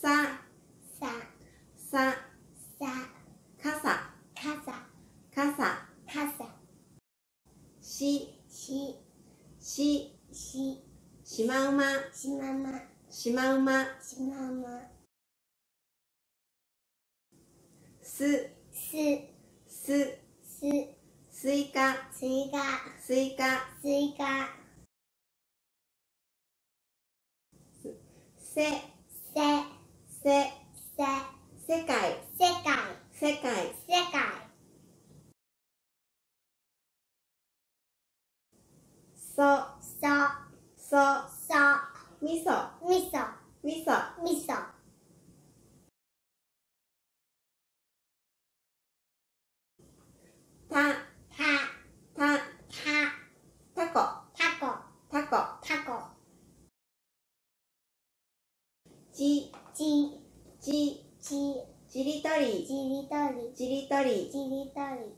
ささささかさしししししまうま。しまうま。しまうま。しまうま。す。す。す。す。すいか。すいか。すいか。すいか。せ。世界。世界。世界。そ。そ。そ。そ。みそみそみそみそた。た。た。た。たこたこたこたこち。ち。ち。ちちりとり。ちりとり。ちりとり。ちりとり。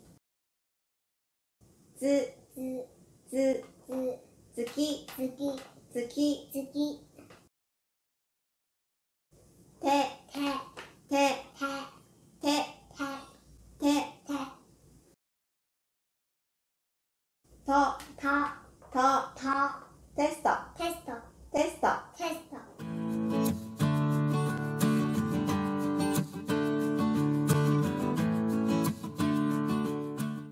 ずずずずずき。ずき。ずき。ずき。て。て。て。て。て。ててと。と。と。と。テスト。テスト。テスト。